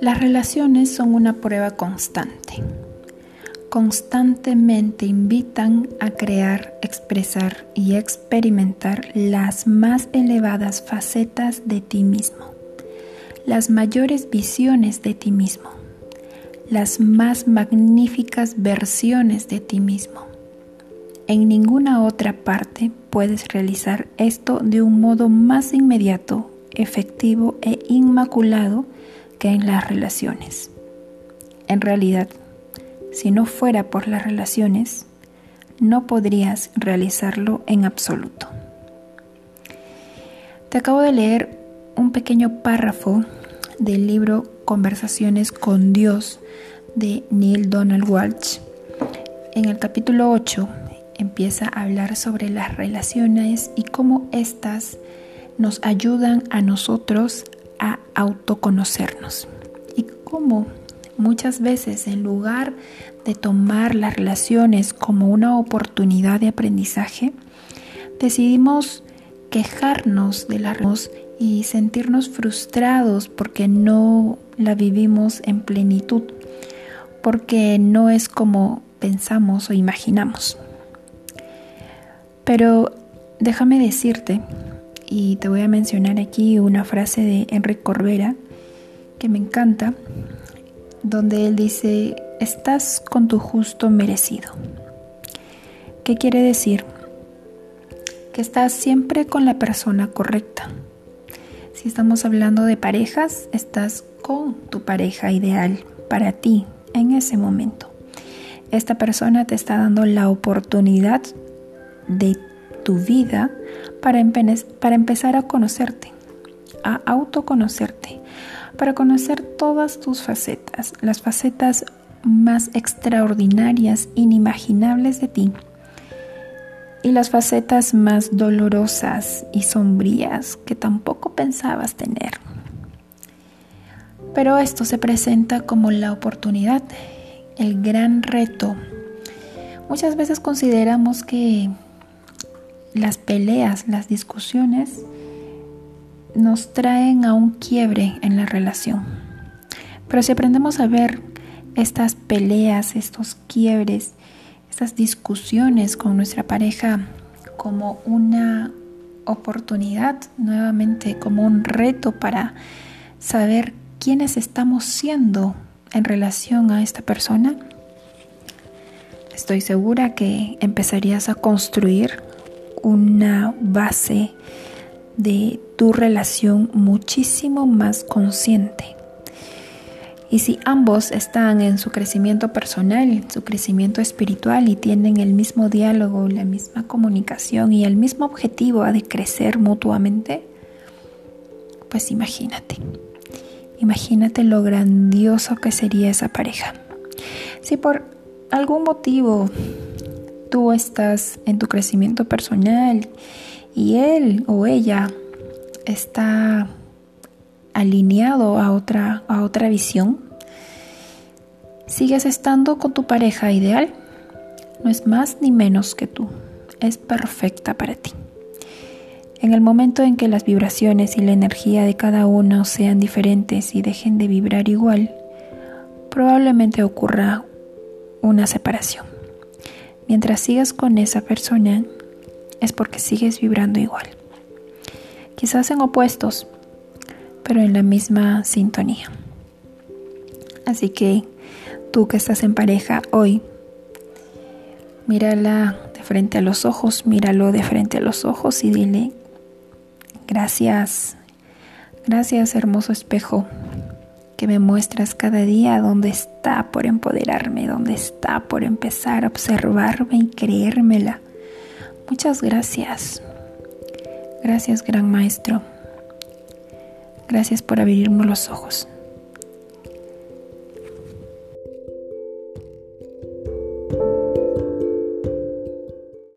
Las relaciones son una prueba constante. Constantemente invitan a crear, expresar y experimentar las más elevadas facetas de ti mismo, las mayores visiones de ti mismo, las más magníficas versiones de ti mismo. En ninguna otra parte puedes realizar esto de un modo más inmediato, efectivo e inmaculado que en las relaciones. En realidad, si no fuera por las relaciones, no podrías realizarlo en absoluto. Te acabo de leer un pequeño párrafo del libro Conversaciones con Dios de Neil Donald Walsh. En el capítulo 8 empieza a hablar sobre las relaciones y cómo éstas nos ayudan a nosotros a autoconocernos y cómo muchas veces en lugar de tomar las relaciones como una oportunidad de aprendizaje, decidimos quejarnos de las y sentirnos frustrados porque no la vivimos en plenitud, porque no es como pensamos o imaginamos. Pero déjame decirte y te voy a mencionar aquí una frase de Enrique Corbera que me encanta, donde él dice, estás con tu justo merecido. ¿Qué quiere decir? Que estás siempre con la persona correcta. Si estamos hablando de parejas, estás con tu pareja ideal para ti en ese momento. Esta persona te está dando la oportunidad de tu vida para, para empezar a conocerte, a autoconocerte, para conocer todas tus facetas, las facetas más extraordinarias, inimaginables de ti y las facetas más dolorosas y sombrías que tampoco pensabas tener. Pero esto se presenta como la oportunidad, el gran reto. Muchas veces consideramos que las peleas, las discusiones nos traen a un quiebre en la relación. Pero si aprendemos a ver estas peleas, estos quiebres, estas discusiones con nuestra pareja como una oportunidad, nuevamente como un reto para saber quiénes estamos siendo en relación a esta persona, estoy segura que empezarías a construir una base de tu relación muchísimo más consciente. Y si ambos están en su crecimiento personal, su crecimiento espiritual y tienen el mismo diálogo, la misma comunicación y el mismo objetivo de crecer mutuamente, pues imagínate, imagínate lo grandioso que sería esa pareja. Si por algún motivo tú estás en tu crecimiento personal y él o ella está alineado a otra, a otra visión, sigues estando con tu pareja ideal. No es más ni menos que tú. Es perfecta para ti. En el momento en que las vibraciones y la energía de cada uno sean diferentes y dejen de vibrar igual, probablemente ocurra una separación. Mientras sigas con esa persona, es porque sigues vibrando igual. Quizás en opuestos, pero en la misma sintonía. Así que tú que estás en pareja hoy, mírala de frente a los ojos, míralo de frente a los ojos y dile, gracias, gracias hermoso espejo que me muestras cada día dónde está por empoderarme, dónde está por empezar a observarme y creérmela. Muchas gracias. Gracias, gran maestro. Gracias por abrirme los ojos.